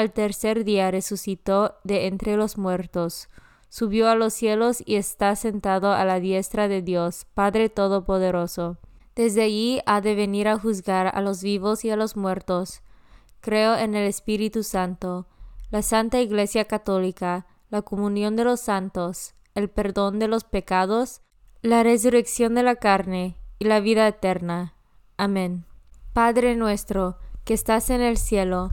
al tercer día resucitó de entre los muertos, subió a los cielos y está sentado a la diestra de Dios, Padre Todopoderoso. Desde allí ha de venir a juzgar a los vivos y a los muertos. Creo en el Espíritu Santo, la Santa Iglesia Católica, la comunión de los santos, el perdón de los pecados, la resurrección de la carne y la vida eterna. Amén. Padre nuestro, que estás en el cielo,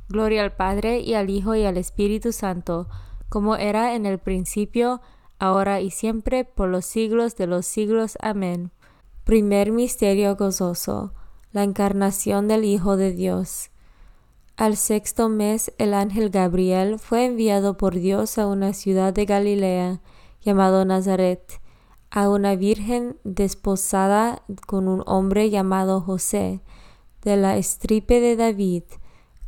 Gloria al Padre y al Hijo y al Espíritu Santo, como era en el principio, ahora y siempre, por los siglos de los siglos. Amén. Primer Misterio Gozoso. La encarnación del Hijo de Dios. Al sexto mes el ángel Gabriel fue enviado por Dios a una ciudad de Galilea, llamado Nazaret, a una virgen desposada con un hombre llamado José, de la estripe de David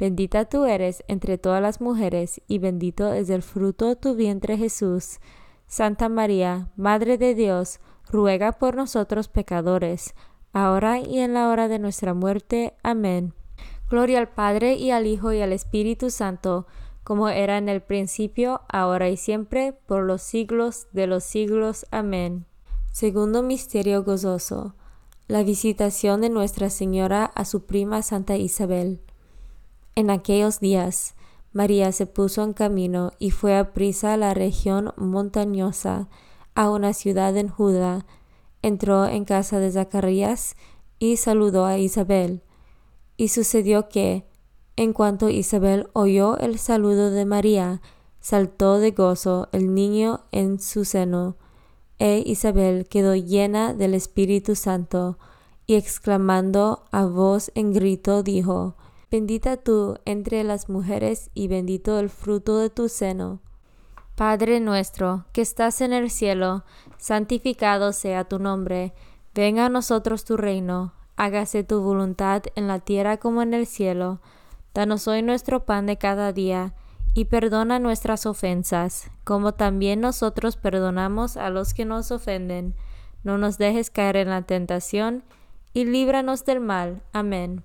Bendita tú eres entre todas las mujeres, y bendito es el fruto de tu vientre Jesús. Santa María, Madre de Dios, ruega por nosotros pecadores, ahora y en la hora de nuestra muerte. Amén. Gloria al Padre y al Hijo y al Espíritu Santo, como era en el principio, ahora y siempre, por los siglos de los siglos. Amén. Segundo Misterio Gozoso. La visitación de Nuestra Señora a su prima Santa Isabel. En aquellos días, María se puso en camino y fue a prisa a la región montañosa, a una ciudad en Judá, entró en casa de Zacarías y saludó a Isabel. Y sucedió que, en cuanto Isabel oyó el saludo de María, saltó de gozo el niño en su seno, e Isabel quedó llena del Espíritu Santo, y exclamando a voz en grito dijo, Bendita tú entre las mujeres y bendito el fruto de tu seno. Padre nuestro, que estás en el cielo, santificado sea tu nombre, venga a nosotros tu reino, hágase tu voluntad en la tierra como en el cielo. Danos hoy nuestro pan de cada día, y perdona nuestras ofensas, como también nosotros perdonamos a los que nos ofenden. No nos dejes caer en la tentación, y líbranos del mal. Amén.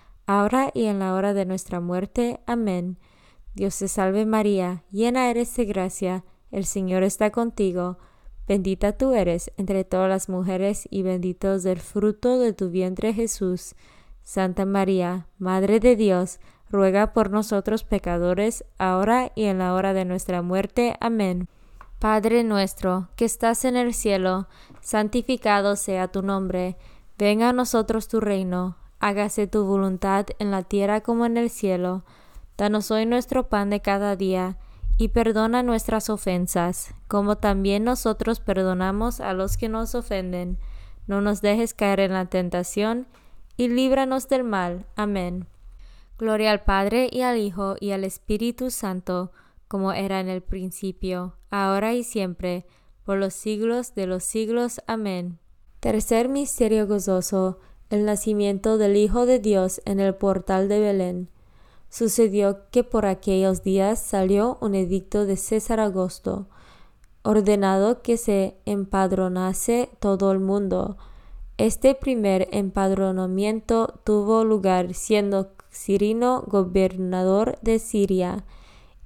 ahora y en la hora de nuestra muerte. Amén. Dios te salve María, llena eres de gracia, el Señor está contigo, bendita tú eres entre todas las mujeres y bendito es el fruto de tu vientre Jesús. Santa María, Madre de Dios, ruega por nosotros pecadores, ahora y en la hora de nuestra muerte. Amén. Padre nuestro, que estás en el cielo, santificado sea tu nombre, venga a nosotros tu reino, hágase tu voluntad en la tierra como en el cielo. Danos hoy nuestro pan de cada día, y perdona nuestras ofensas, como también nosotros perdonamos a los que nos ofenden. No nos dejes caer en la tentación, y líbranos del mal. Amén. Gloria al Padre y al Hijo y al Espíritu Santo, como era en el principio, ahora y siempre, por los siglos de los siglos. Amén. Tercer misterio gozoso, el nacimiento del Hijo de Dios en el portal de Belén. Sucedió que por aquellos días salió un edicto de César Augusto, ordenado que se empadronase todo el mundo. Este primer empadronamiento tuvo lugar siendo Cirino gobernador de Siria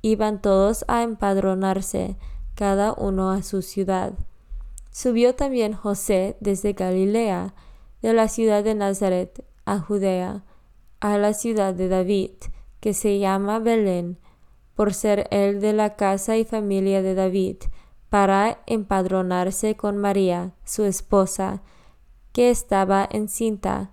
iban todos a empadronarse, cada uno a su ciudad. Subió también José desde Galilea, de la ciudad de Nazaret, a Judea, a la ciudad de David, que se llama Belén, por ser él de la casa y familia de David, para empadronarse con María, su esposa, que estaba encinta.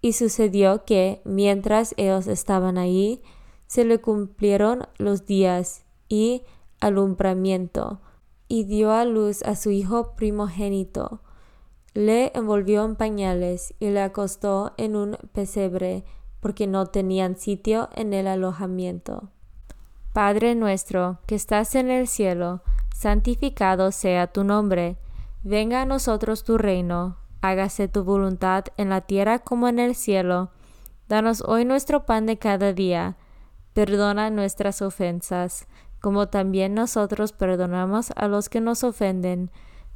Y sucedió que, mientras ellos estaban allí, se le cumplieron los días y alumbramiento, y dio a luz a su hijo primogénito. Le envolvió en pañales y le acostó en un pesebre, porque no tenían sitio en el alojamiento. Padre nuestro, que estás en el cielo, santificado sea tu nombre. Venga a nosotros tu reino, hágase tu voluntad en la tierra como en el cielo. Danos hoy nuestro pan de cada día Perdona nuestras ofensas, como también nosotros perdonamos a los que nos ofenden.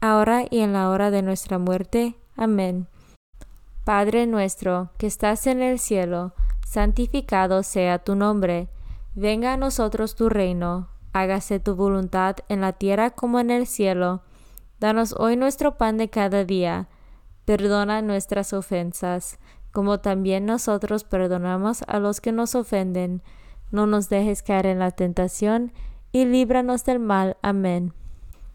ahora y en la hora de nuestra muerte. Amén. Padre nuestro, que estás en el cielo, santificado sea tu nombre. Venga a nosotros tu reino, hágase tu voluntad en la tierra como en el cielo. Danos hoy nuestro pan de cada día. Perdona nuestras ofensas, como también nosotros perdonamos a los que nos ofenden no nos dejes caer en la tentación, y líbranos del mal. Amén.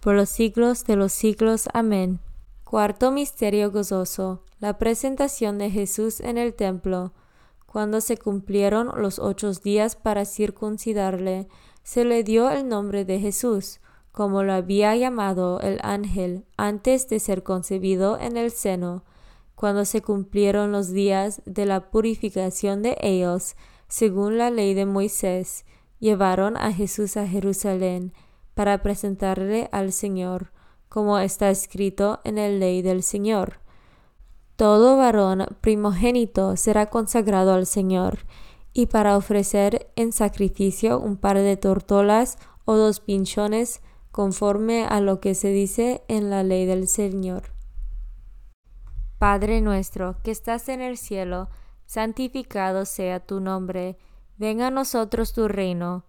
por los siglos de los siglos. Amén. Cuarto Misterio Gozoso. La presentación de Jesús en el templo. Cuando se cumplieron los ocho días para circuncidarle, se le dio el nombre de Jesús, como lo había llamado el ángel antes de ser concebido en el seno. Cuando se cumplieron los días de la purificación de ellos, según la ley de Moisés, llevaron a Jesús a Jerusalén para presentarle al Señor, como está escrito en la ley del Señor. Todo varón primogénito será consagrado al Señor, y para ofrecer en sacrificio un par de tortolas o dos pinchones conforme a lo que se dice en la ley del Señor. Padre nuestro que estás en el cielo, santificado sea tu nombre, venga a nosotros tu reino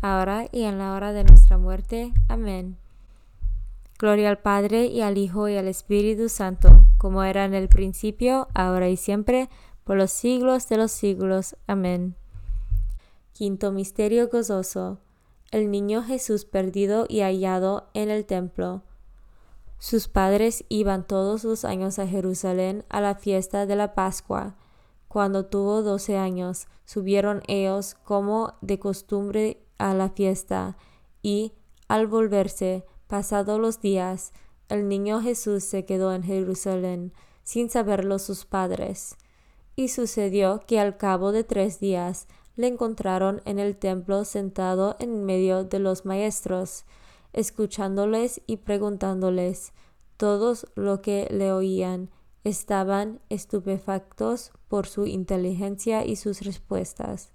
ahora y en la hora de nuestra muerte. Amén. Gloria al Padre y al Hijo y al Espíritu Santo, como era en el principio, ahora y siempre, por los siglos de los siglos. Amén. Quinto Misterio Gozoso. El niño Jesús perdido y hallado en el templo. Sus padres iban todos los años a Jerusalén a la fiesta de la Pascua. Cuando tuvo doce años, subieron ellos como de costumbre a la fiesta, y, al volverse, pasados los días, el niño Jesús se quedó en Jerusalén, sin saberlo sus padres. Y sucedió que al cabo de tres días le encontraron en el templo sentado en medio de los maestros, escuchándoles y preguntándoles. Todos lo que le oían estaban estupefactos por su inteligencia y sus respuestas.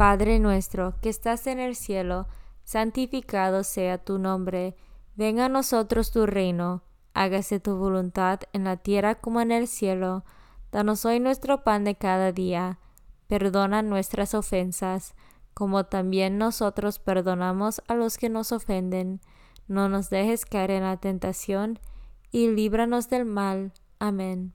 Padre nuestro, que estás en el cielo, santificado sea tu nombre, venga a nosotros tu reino, hágase tu voluntad en la tierra como en el cielo. Danos hoy nuestro pan de cada día, perdona nuestras ofensas, como también nosotros perdonamos a los que nos ofenden. No nos dejes caer en la tentación, y líbranos del mal. Amén.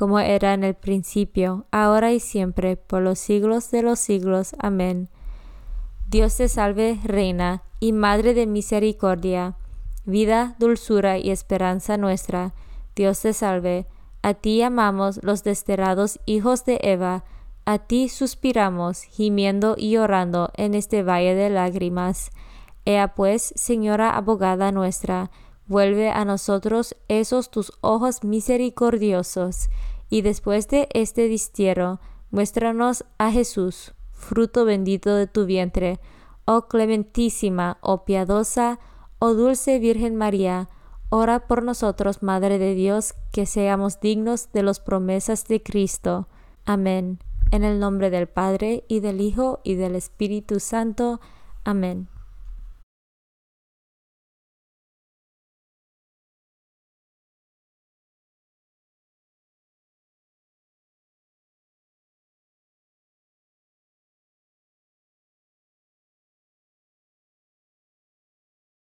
como era en el principio, ahora y siempre, por los siglos de los siglos. Amén. Dios te salve, Reina y Madre de Misericordia, vida, dulzura y esperanza nuestra. Dios te salve. A ti amamos los desterrados hijos de Eva, a ti suspiramos, gimiendo y llorando en este valle de lágrimas. Ea pues, Señora abogada nuestra, vuelve a nosotros esos tus ojos misericordiosos, y después de este destierro, Muéstranos a Jesús, fruto bendito de tu vientre, oh clementísima, oh piadosa, oh dulce Virgen María, ora por nosotros, Madre de Dios, que seamos dignos de las promesas de Cristo. Amén. En el nombre del Padre, y del Hijo, y del Espíritu Santo. Amén.